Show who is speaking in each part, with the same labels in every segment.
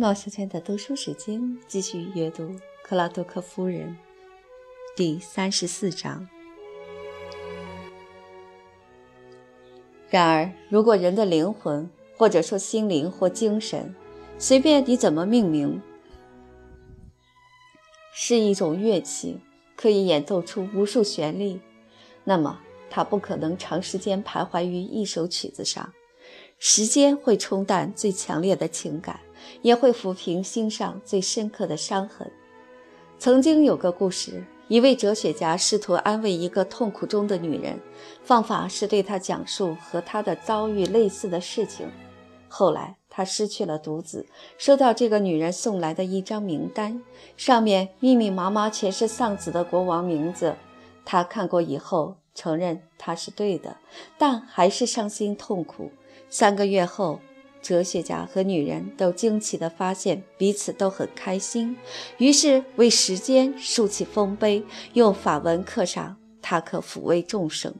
Speaker 1: 毛小圈的读书时间，继续阅读《克拉多克夫人》第三十四章。然而，如果人的灵魂，或者说心灵或精神，随便你怎么命名，是一种乐器，可以演奏出无数旋律，那么它不可能长时间徘徊于一首曲子上。时间会冲淡最强烈的情感，也会抚平心上最深刻的伤痕。曾经有个故事，一位哲学家试图安慰一个痛苦中的女人，方法是对她讲述和她的遭遇类似的事情。后来他失去了独子，收到这个女人送来的一张名单，上面密密麻麻全是丧子的国王名字。他看过以后，承认他是对的，但还是伤心痛苦。三个月后，哲学家和女人都惊奇地发现彼此都很开心，于是为时间竖起丰碑，用法文刻上“他可抚慰众生”。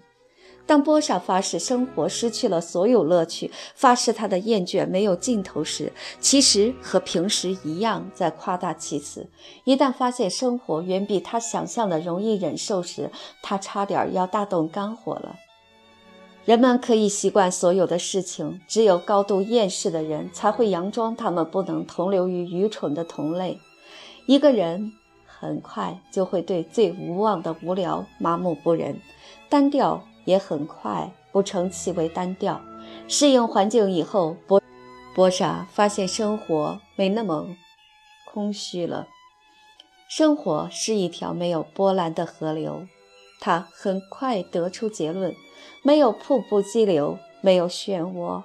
Speaker 1: 当波莎发誓生活失去了所有乐趣，发誓他的厌倦没有尽头时，其实和平时一样在夸大其词。一旦发现生活远比他想象的容易忍受时，他差点要大动肝火了。人们可以习惯所有的事情，只有高度厌世的人才会佯装他们不能同流于愚蠢的同类。一个人很快就会对最无望的无聊麻木不仁，单调也很快不成其为单调。适应环境以后，波波莎发现生活没那么空虚了。生活是一条没有波澜的河流，他很快得出结论。没有瀑布激流，没有漩涡、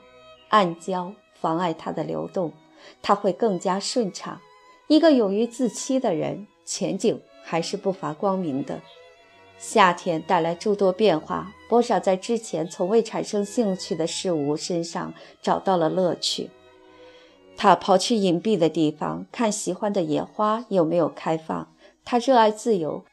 Speaker 1: 暗礁妨碍它的流动，它会更加顺畅。一个勇于自欺的人，前景还是不乏光明的。夏天带来诸多变化，波莎在之前从未产生兴趣的事物身上找到了乐趣。他跑去隐蔽的地方，看喜欢的野花有没有开放。他热爱自由。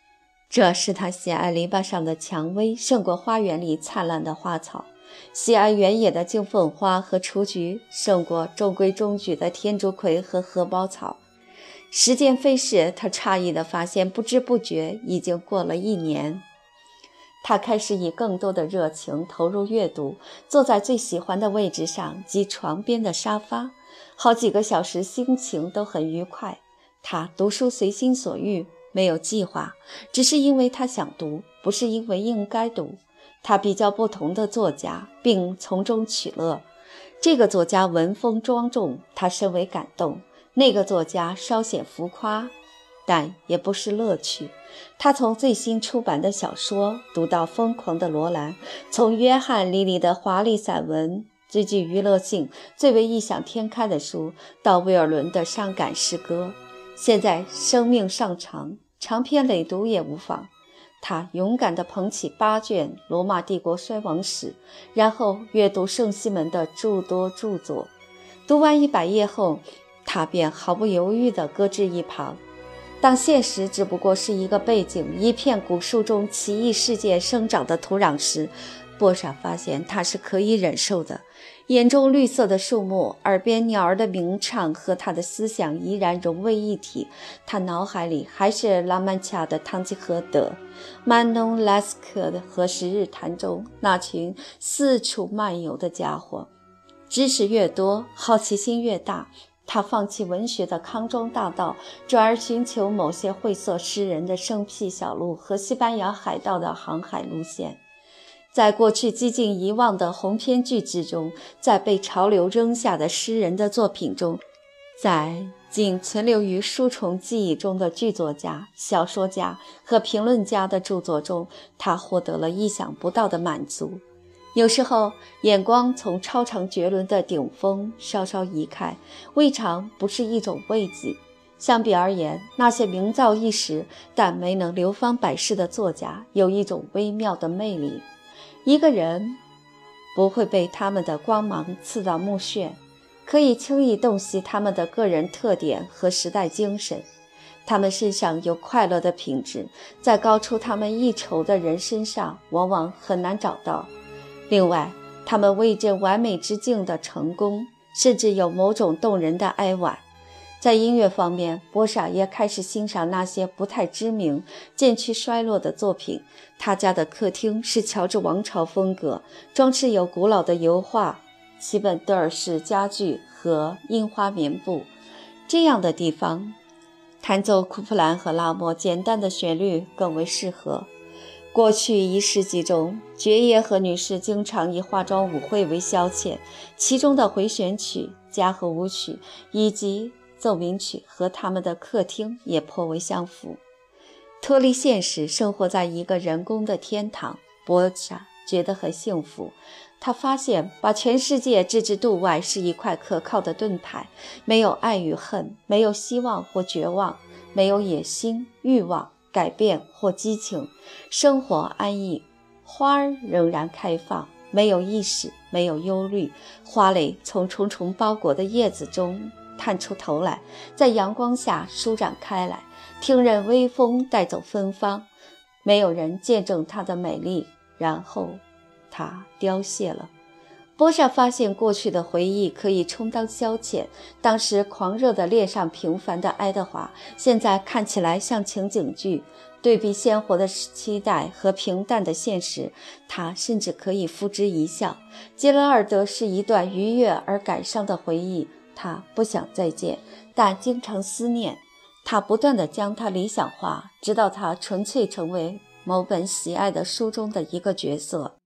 Speaker 1: 这是他喜爱篱笆上的蔷薇，胜过花园里灿烂的花草；喜爱原野的金凤花和雏菊，胜过中规中矩的天竺葵和荷包草。时间飞逝，他诧异地发现，不知不觉已经过了一年。他开始以更多的热情投入阅读，坐在最喜欢的位置上及床边的沙发，好几个小时，心情都很愉快。他读书随心所欲。没有计划，只是因为他想读，不是因为应该读。他比较不同的作家，并从中取乐。这个作家文风庄重，他深为感动；那个作家稍显浮夸，但也不失乐趣。他从最新出版的小说读到疯狂的罗兰，从约翰·里里的华丽散文、最具娱乐性、最为异想天开的书，到威尔伦的伤感诗歌。现在生命尚长。长篇累读也无妨。他勇敢地捧起八卷《罗马帝国衰亡史》，然后阅读圣西门的诸多著作。读完一百页后，他便毫不犹豫地搁置一旁。当现实只不过是一个背景，一片古树中奇异事件生长的土壤时，波莎发现他是可以忍受的。眼中绿色的树木，耳边鸟儿的鸣唱，和他的思想依然融为一体。他脑海里还是拉曼恰的《堂吉诃德》，曼农拉斯克的和《十日谈》中那群四处漫游的家伙。知识越多，好奇心越大。他放弃文学的康庄大道，转而寻求某些晦涩诗人的生僻小路和西班牙海盗的航海路线。在过去几近遗忘的鸿篇巨制中，在被潮流扔下的诗人的作品中，在仅存留于书虫记忆中的剧作家、小说家和评论家的著作中，他获得了意想不到的满足。有时候，眼光从超长绝伦的顶峰稍稍移开，未尝不是一种慰藉。相比而言，那些名噪一时但没能流芳百世的作家，有一种微妙的魅力。一个人不会被他们的光芒刺到目眩，可以轻易洞悉他们的个人特点和时代精神。他们身上有快乐的品质，在高出他们一筹的人身上往往很难找到。另外，他们为这完美之境的成功，甚至有某种动人的哀婉。在音乐方面，波莎也开始欣赏那些不太知名、渐趋衰落的作品。他家的客厅是乔治王朝风格，装饰有古老的油画、齐本德尔式家具和印花棉布。这样的地方，弹奏库普兰和拉莫简单的旋律更为适合。过去一世纪中，爵爷和女士经常以化妆舞会为消遣，其中的回旋曲、家和舞曲以及。奏鸣曲和他们的客厅也颇为相符。脱离现实，生活在一个人工的天堂，波莎觉得很幸福。他发现，把全世界置之度外是一块可靠的盾牌，没有爱与恨，没有希望或绝望，没有野心、欲望、改变或激情，生活安逸，花儿仍然开放，没有意识，没有忧虑，花蕾从重重包裹的叶子中。探出头来，在阳光下舒展开来，听任微风带走芬芳。没有人见证它的美丽，然后它凋谢了。波莎发现过去的回忆可以充当消遣。当时狂热的恋上平凡的爱德华，现在看起来像情景剧。对比鲜活的期待和平淡的现实，他甚至可以付之一笑。杰伦尔德是一段愉悦而感伤的回忆。他不想再见，但经常思念。他不断地将他理想化，直到他纯粹成为某本喜爱的书中的一个角色。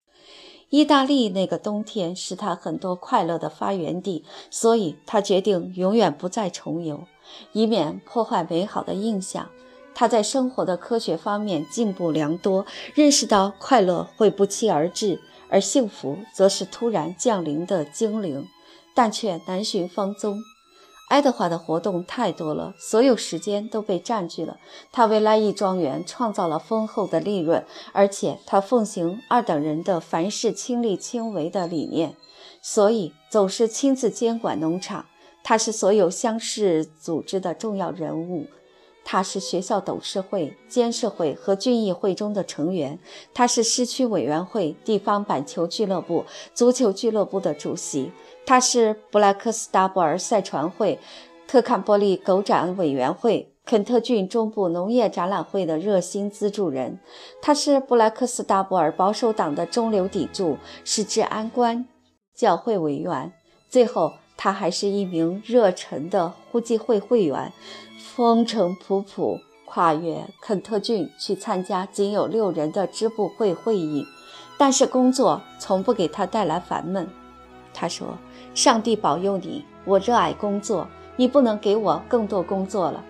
Speaker 1: 意大利那个冬天是他很多快乐的发源地，所以他决定永远不再重游，以免破坏美好的印象。他在生活的科学方面进步良多，认识到快乐会不期而至，而幸福则是突然降临的精灵。但却难寻芳踪。爱德华的活动太多了，所有时间都被占据了。他为莱伊庄园创造了丰厚的利润，而且他奉行二等人的凡事亲力亲为的理念，所以总是亲自监管农场。他是所有乡市组织的重要人物。他是学校董事会、监事会和郡议会中的成员。他是市区委员会、地方板球俱乐部、足球俱乐部的主席。他是布莱克斯达布尔赛船会、特坎波利狗展委员会、肯特郡中部农业展览会的热心资助人。他是布莱克斯达布尔保守党的中流砥柱，是治安官、教会委员。最后，他还是一名热忱的呼机会会员，风尘仆仆跨越肯特郡去参加仅有六人的支部会会议。但是工作从不给他带来烦闷。他说。上帝保佑你！我热爱工作，你不能给我更多工作了。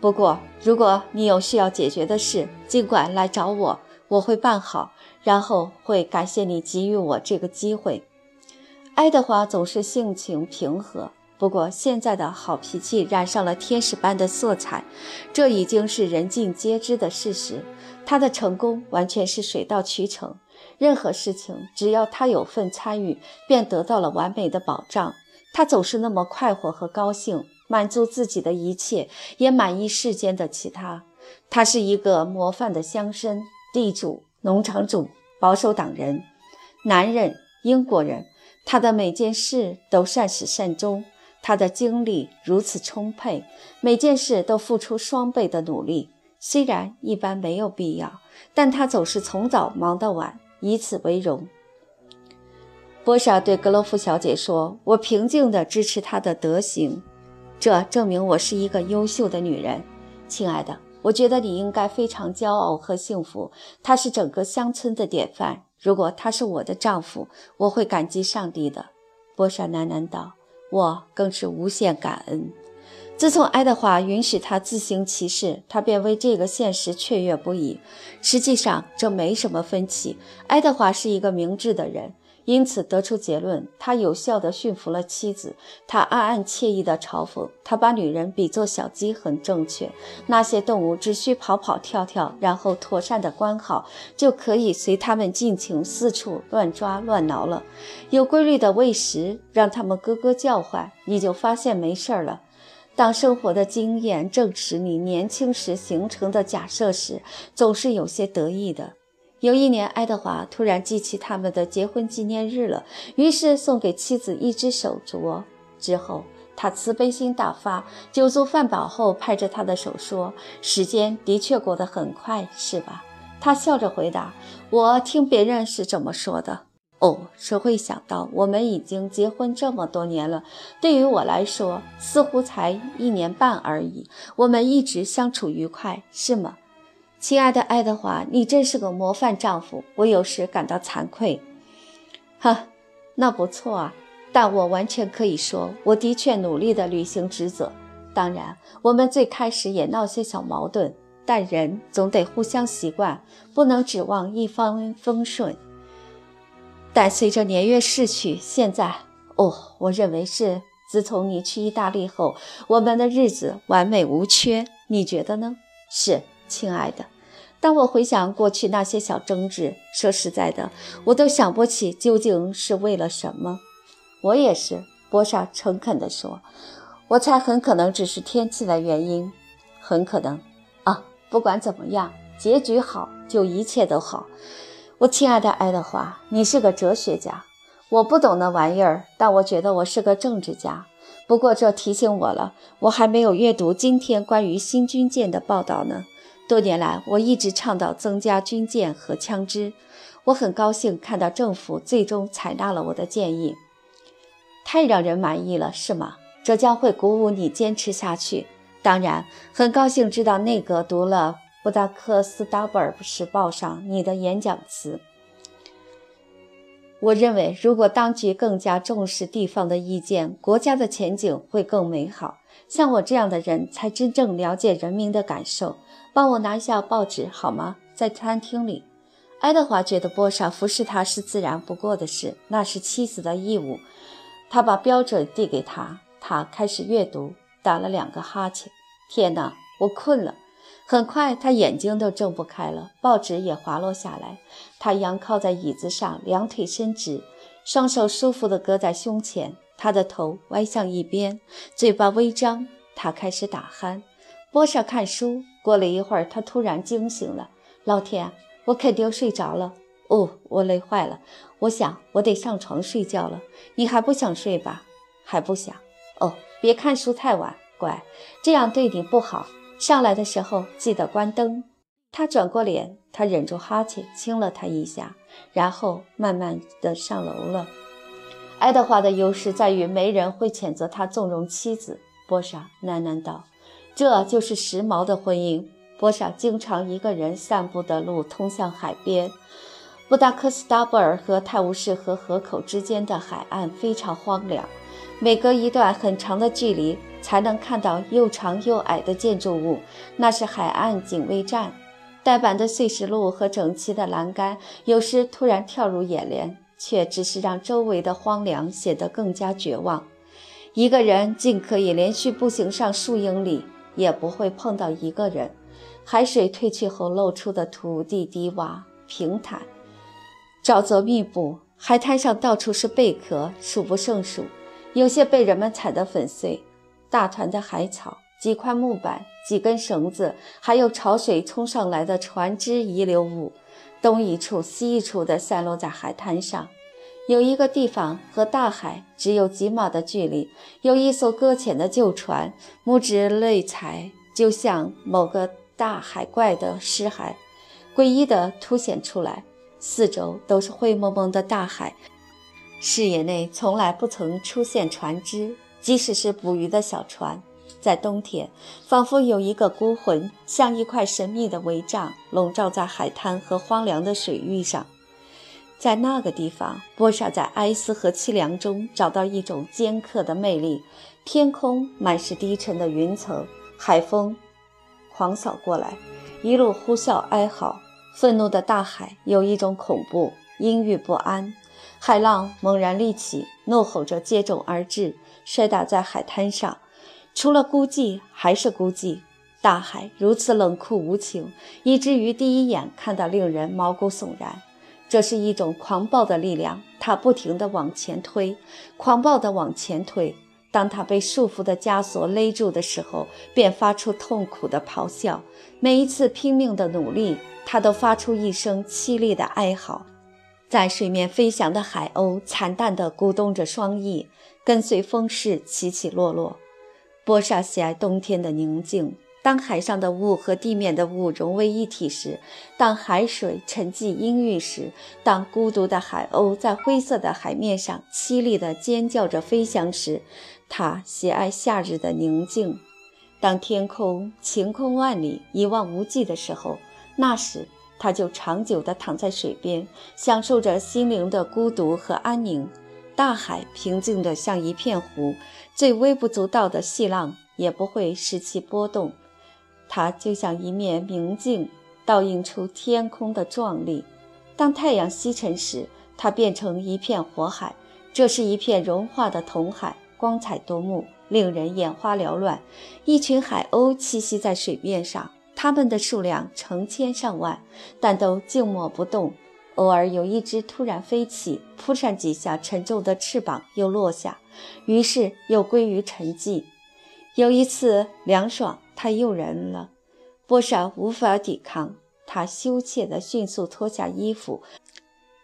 Speaker 1: 不过，如果你有需要解决的事，尽管来找我，我会办好，然后会感谢你给予我这个机会。爱德华总是性情平和，不过现在的好脾气染上了天使般的色彩，这已经是人尽皆知的事实。他的成功完全是水到渠成。任何事情，只要他有份参与，便得到了完美的保障。他总是那么快活和高兴，满足自己的一切，也满意世间的其他。他是一个模范的乡绅、地主、农场主、保守党人、男人、英国人。他的每件事都善始善终，他的精力如此充沛，每件事都付出双倍的努力。虽然一般没有必要，但他总是从早忙到晚。以此为荣，波莎对格罗夫小姐说：“我平静地支持她的德行，这证明我是一个优秀的女人。亲爱的，我觉得你应该非常骄傲和幸福。她是整个乡村的典范。如果他是我的丈夫，我会感激上帝的。”波莎喃喃道：“我更是无限感恩。”自从爱德华允许他自行其事，他便为这个现实雀跃不已。实际上，这没什么分歧。爱德华是一个明智的人，因此得出结论：他有效地驯服了妻子。他暗暗惬意地嘲讽他把女人比作小鸡很正确。那些动物只需跑跑跳跳，然后妥善地关好，就可以随他们尽情四处乱抓乱挠了。有规律的喂食，让他们咯咯叫唤，你就发现没事儿了。当生活的经验证实你年轻时形成的假设时，总是有些得意的。有一年，爱德华突然记起他们的结婚纪念日了，于是送给妻子一只手镯。之后，他慈悲心大发，酒足饭饱后，拍着他的手说：“时间的确过得很快，是吧？”他笑着回答：“我听别人是这么说的。哦，谁会想到我们已经结婚这么多年了？对于我来说，似乎才一年半而已。我们一直相处愉快，是吗？亲爱的爱德华，你真是个模范丈夫。我有时感到惭愧。哈，那不错啊。”但我完全可以说，我的确努力地履行职责。当然，我们最开始也闹些小矛盾，但人总得互相习惯，不能指望一帆风顺。但随着年月逝去，现在，哦，我认为是自从你去意大利后，我们的日子完美无缺。你觉得呢？是，亲爱的。当我回想过去那些小争执，说实在的，我都想不起究竟是为了什么。我也是，波莎诚恳地说：“我猜很可能只是天气的原因，很可能啊。不管怎么样，结局好就一切都好。我亲爱的爱德华，你是个哲学家，我不懂那玩意儿，但我觉得我是个政治家。不过这提醒我了，我还没有阅读今天关于新军舰的报道呢。多年来，我一直倡导增加军舰和枪支。我很高兴看到政府最终采纳了我的建议。”太让人满意了，是吗？这将会鼓舞你坚持下去。当然，很高兴知道内阁读了《布达克斯达布尔时报》上你的演讲词。我认为，如果当局更加重视地方的意见，国家的前景会更美好。像我这样的人才真正了解人民的感受。帮我拿一下报纸好吗？在餐厅里，爱德华觉得波莎服侍他是自然不过的事，那是妻子的义务。他把标准递给他，他开始阅读，打了两个哈欠。天哪，我困了。很快，他眼睛都睁不开了，报纸也滑落下来。他仰靠在椅子上，两腿伸直，双手舒服地搁在胸前，他的头歪向一边，嘴巴微张。他开始打鼾。波莎看书。过了一会儿，他突然惊醒了。老天，我肯定睡着了。哦，我累坏了。我想我得上床睡觉了。你还不想睡吧？还不想。哦，别看书太晚，乖，这样对你不好。上来的时候记得关灯。他转过脸，他忍住哈欠，亲了他一下，然后慢慢的上楼了。爱德华的优势在于没人会谴责他纵容妻子。波莎喃喃道：“这就是时髦的婚姻。”波莎经常一个人散步的路通向海边。布达克斯达布尔和泰晤士河河口之间的海岸非常荒凉，每隔一段很长的距离才能看到又长又矮的建筑物，那是海岸警卫站。呆板的碎石路和整齐的栏杆有时突然跳入眼帘，却只是让周围的荒凉显得更加绝望。一个人竟可以连续步行上数英里，也不会碰到一个人。海水退去后露出的土地低洼平坦。沼泽密布，海滩上到处是贝壳，数不胜数，有些被人们踩得粉碎。大团的海草，几块木板，几根绳子，还有潮水冲上来的船只遗留物，东一处西一处地散落在海滩上。有一个地方和大海只有几码的距离，有一艘搁浅的旧船，木质类材就像某个大海怪的尸骸，诡异地凸显出来。四周都是灰蒙蒙的大海，视野内从来不曾出现船只，即使是捕鱼的小船。在冬天，仿佛有一个孤魂，像一块神秘的帷帐，笼罩在海滩和荒凉的水域上。在那个地方，波莎在哀思和凄凉中找到一种尖刻的魅力。天空满是低沉的云层，海风狂扫过来，一路呼啸哀嚎。愤怒的大海有一种恐怖、阴郁不安，海浪猛然立起，怒吼着接踵而至，摔打在海滩上。除了孤寂，还是孤寂。大海如此冷酷无情，以至于第一眼看到令人毛骨悚然。这是一种狂暴的力量，它不停地往前推，狂暴地往前推。当它被束缚的枷锁勒住的时候，便发出痛苦的咆哮。每一次拼命的努力。他都发出一声凄厉的哀嚎，在水面飞翔的海鸥惨淡地鼓动着双翼，跟随风势起起落落。波莎喜爱冬天的宁静。当海上的雾和地面的雾融为一体时，当海水沉寂阴郁时，当孤独的海鸥在灰色的海面上凄厉地尖叫着飞翔时，他喜爱夏日的宁静。当天空晴空万里、一望无际的时候，那时他就长久地躺在水边，享受着心灵的孤独和安宁。大海平静得像一片湖，最微不足道的细浪也不会使其波动。它就像一面明镜，倒映出天空的壮丽。当太阳西沉时，它变成一片火海，这是一片融化的铜海，光彩夺目，令人眼花缭乱。一群海鸥栖息在水面上，它们的数量成千上万，但都静默不动。偶尔有一只突然飞起，扑扇几下沉重的翅膀，又落下，于是又归于沉寂。有一次凉爽。太诱人了，波莎无法抵抗。他羞怯地迅速脱下衣服，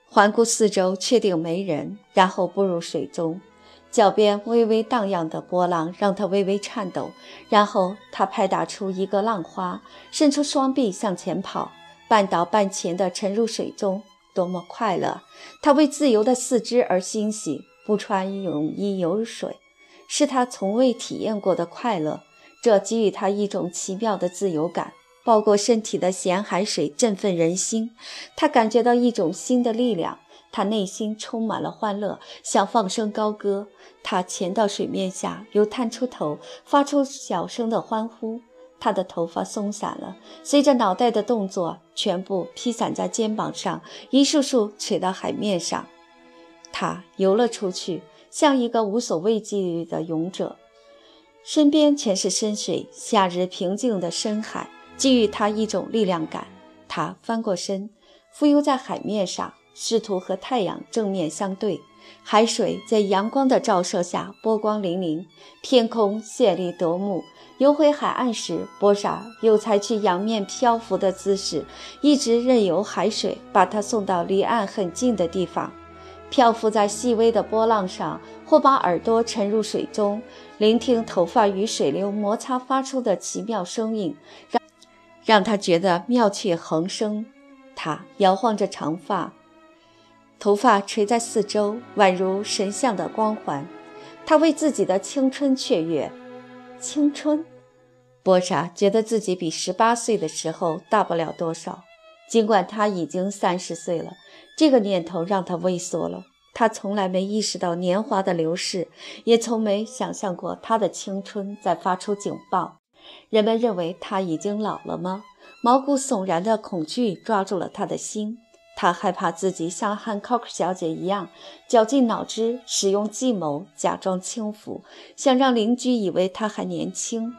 Speaker 1: 环顾四周，确定没人，然后步入水中。脚边微微荡漾的波浪让他微微颤抖。然后他拍打出一个浪花，伸出双臂向前跑，半倒半潜地沉入水中。多么快乐！他为自由的四肢而欣喜。不穿泳衣游水，是他从未体验过的快乐。这给予他一种奇妙的自由感，包过身体的咸海水振奋人心。他感觉到一种新的力量，他内心充满了欢乐，想放声高歌。他潜到水面下，又探出头，发出小声的欢呼。他的头发松散了，随着脑袋的动作，全部披散在肩膀上，一束束垂到海面上。他游了出去，像一个无所畏惧的勇者。身边全是深水，夏日平静的深海给予他一种力量感。他翻过身，浮游在海面上，试图和太阳正面相对。海水在阳光的照射下波光粼粼，天空绚丽夺目。游回海岸时，波莎又采取仰面漂浮的姿势，一直任由海水把他送到离岸很近的地方，漂浮在细微的波浪上，或把耳朵沉入水中。聆听头发与水流摩擦发出的奇妙声音，让让他觉得妙趣横生。他摇晃着长发，头发垂在四周，宛如神像的光环。他为自己的青春雀跃。青春，波莎觉得自己比十八岁的时候大不了多少，尽管他已经三十岁了。这个念头让他畏缩了。他从来没意识到年华的流逝，也从没想象过他的青春在发出警报。人们认为他已经老了吗？毛骨悚然的恐惧抓住了他的心。他害怕自己像汉考克小姐一样，绞尽脑汁，使用计谋，假装轻浮，想让邻居以为他还年轻。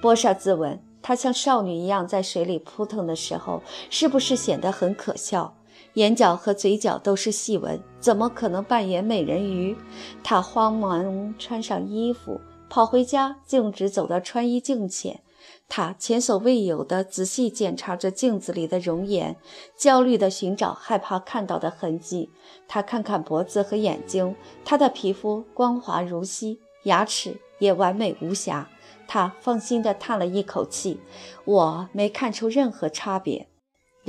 Speaker 1: 波莎自问，她像少女一样在水里扑腾的时候，是不是显得很可笑？眼角和嘴角都是细纹，怎么可能扮演美人鱼？他慌忙穿上衣服，跑回家，径直走到穿衣镜前。他前所未有的仔细检查着镜子里的容颜，焦虑地寻找害怕看到的痕迹。他看看脖子和眼睛，他的皮肤光滑如昔，牙齿也完美无瑕。他放心地叹了一口气：“我没看出任何差别。”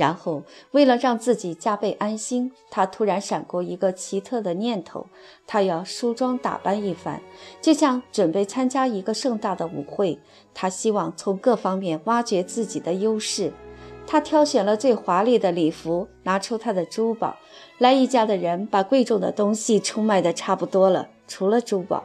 Speaker 1: 然后，为了让自己加倍安心，他突然闪过一个奇特的念头：他要梳妆打扮一番，就像准备参加一个盛大的舞会。他希望从各方面挖掘自己的优势。他挑选了最华丽的礼服，拿出他的珠宝。来一家的人把贵重的东西出卖的差不多了，除了珠宝。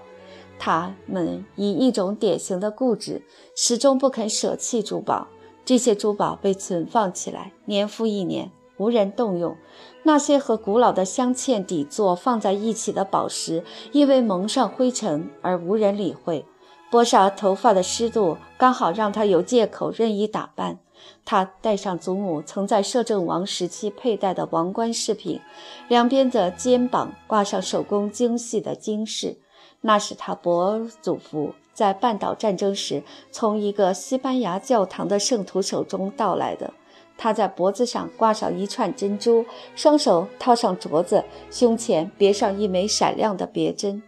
Speaker 1: 他们以一种典型的固执，始终不肯舍弃珠宝。这些珠宝被存放起来，年复一年，无人动用。那些和古老的镶嵌底座放在一起的宝石，因为蒙上灰尘而无人理会。波莎头发的湿度刚好让她有借口任意打扮。她戴上祖母曾在摄政王时期佩戴的王冠饰品，两边的肩膀挂上手工精细的金饰，那是她伯祖父。在半岛战争时，从一个西班牙教堂的圣徒手中盗来的。他在脖子上挂上一串珍珠，双手套上镯子，胸前别上一枚闪亮的别针。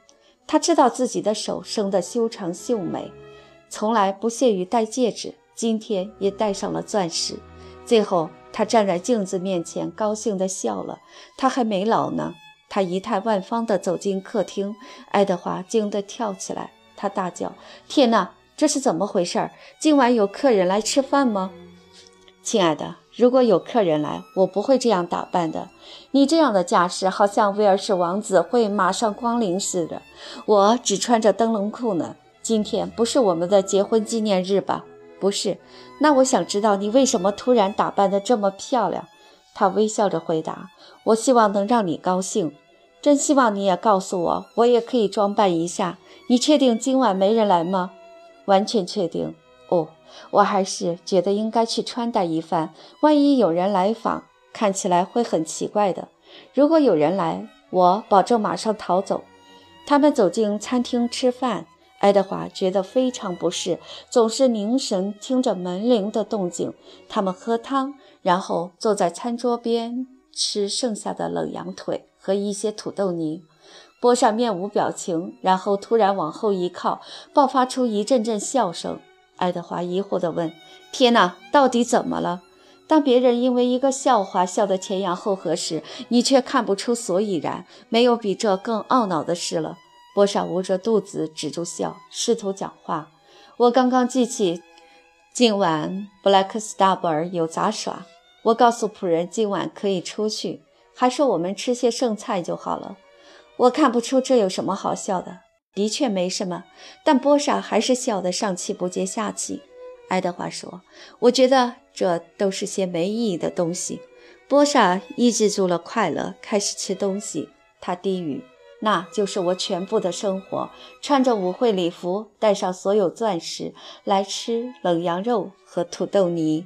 Speaker 1: 他知道自己的手生得修长秀美，从来不屑于戴戒指，今天也戴上了钻石。最后，他站在镜子面前，高兴地笑了。他还没老呢。他仪态万方地走进客厅，爱德华惊得跳起来，他大叫：“天哪，这是怎么回事？今晚有客人来吃饭吗？”亲爱的，如果有客人来，我不会这样打扮的。你这样的架势，好像威尔士王子会马上光临似的。我只穿着灯笼裤呢。今天不是我们的结婚纪念日吧？不是。那我想知道你为什么突然打扮得这么漂亮？他微笑着回答：“我希望能让你高兴。真希望你也告诉我，我也可以装扮一下。你确定今晚没人来吗？完全确定。哦。”我还是觉得应该去穿戴一番，万一有人来访，看起来会很奇怪的。如果有人来，我保证马上逃走。他们走进餐厅吃饭，爱德华觉得非常不适，总是凝神听着门铃的动静。他们喝汤，然后坐在餐桌边吃剩下的冷羊腿和一些土豆泥。波莎面无表情，然后突然往后一靠，爆发出一阵阵笑声。爱德华疑惑地问：“天哪，到底怎么了？当别人因为一个笑话笑得前仰后合时，你却看不出所以然。没有比这更懊恼的事了。”波莎捂着肚子止住笑，试图讲话：“我刚刚记起，今晚布莱克斯达布尔有杂耍。我告诉仆人今晚可以出去，还说我们吃些剩菜就好了。我看不出这有什么好笑的。”的确没什么，但波莎还是笑得上气不接下气。爱德华说：“我觉得这都是些没意义的东西。”波莎抑制住了快乐，开始吃东西。他低语：“那就是我全部的生活，穿着舞会礼服，戴上所有钻石，来吃冷羊肉和土豆泥。”